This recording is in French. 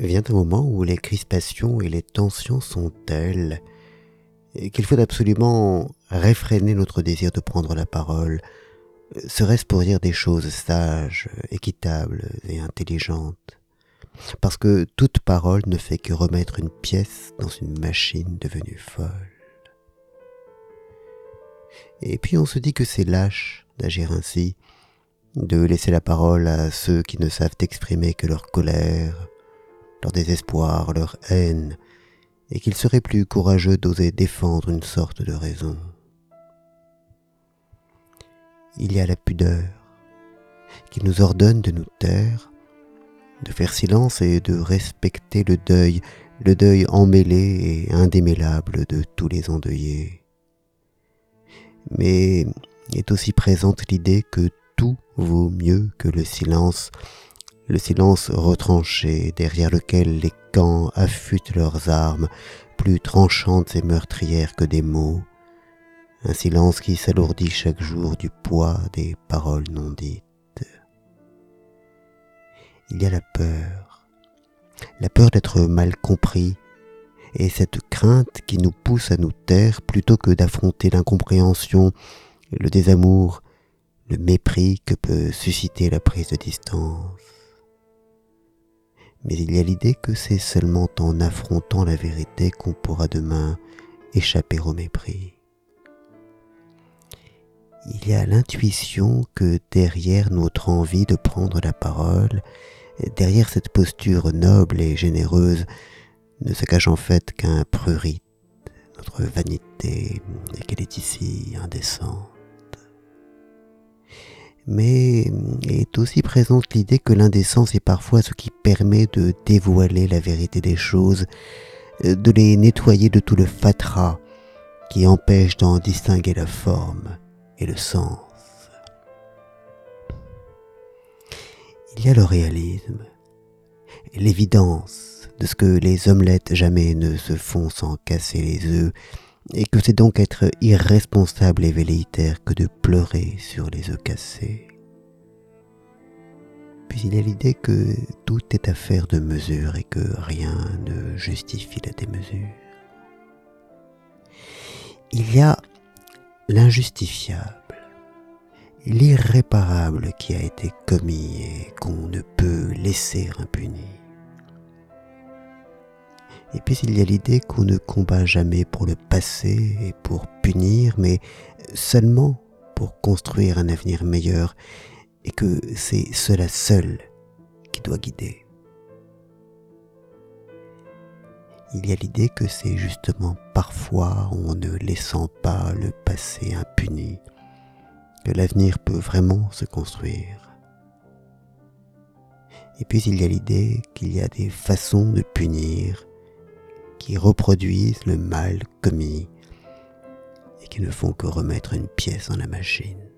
vient un moment où les crispations et les tensions sont telles qu'il faut absolument réfréner notre désir de prendre la parole, serait-ce pour dire des choses sages, équitables et intelligentes, parce que toute parole ne fait que remettre une pièce dans une machine devenue folle. Et puis on se dit que c'est lâche d'agir ainsi, de laisser la parole à ceux qui ne savent exprimer que leur colère, leur désespoir, leur haine, et qu'il serait plus courageux d'oser défendre une sorte de raison. Il y a la pudeur, qui nous ordonne de nous taire, de faire silence et de respecter le deuil, le deuil emmêlé et indémêlable de tous les endeuillés. Mais est aussi présente l'idée que tout vaut mieux que le silence, le silence retranché derrière lequel les camps affûtent leurs armes, plus tranchantes et meurtrières que des mots, un silence qui s'alourdit chaque jour du poids des paroles non dites. Il y a la peur, la peur d'être mal compris, et cette crainte qui nous pousse à nous taire plutôt que d'affronter l'incompréhension, le désamour, le mépris que peut susciter la prise de distance mais il y a l'idée que c'est seulement en affrontant la vérité qu'on pourra demain échapper au mépris. Il y a l'intuition que derrière notre envie de prendre la parole, derrière cette posture noble et généreuse, ne se cache en fait qu'un prurit, notre vanité, et qu'elle est ici indécente mais est aussi présente l'idée que l'indécence est parfois ce qui permet de dévoiler la vérité des choses, de les nettoyer de tout le fatras qui empêche d'en distinguer la forme et le sens. Il y a le réalisme, l'évidence de ce que les omelettes jamais ne se font sans casser les œufs, et que c'est donc être irresponsable et velléitaire que de pleurer sur les œufs cassés. Puis il y a l'idée que tout est affaire de mesure et que rien ne justifie la démesure. Il y a l'injustifiable, l'irréparable qui a été commis et qu'on ne peut laisser impuni. Et puis il y a l'idée qu'on ne combat jamais pour le passé et pour punir, mais seulement pour construire un avenir meilleur, et que c'est cela seul qui doit guider. Il y a l'idée que c'est justement parfois en ne laissant pas le passé impuni que l'avenir peut vraiment se construire. Et puis il y a l'idée qu'il y a des façons de punir qui reproduisent le mal commis et qui ne font que remettre une pièce dans la machine.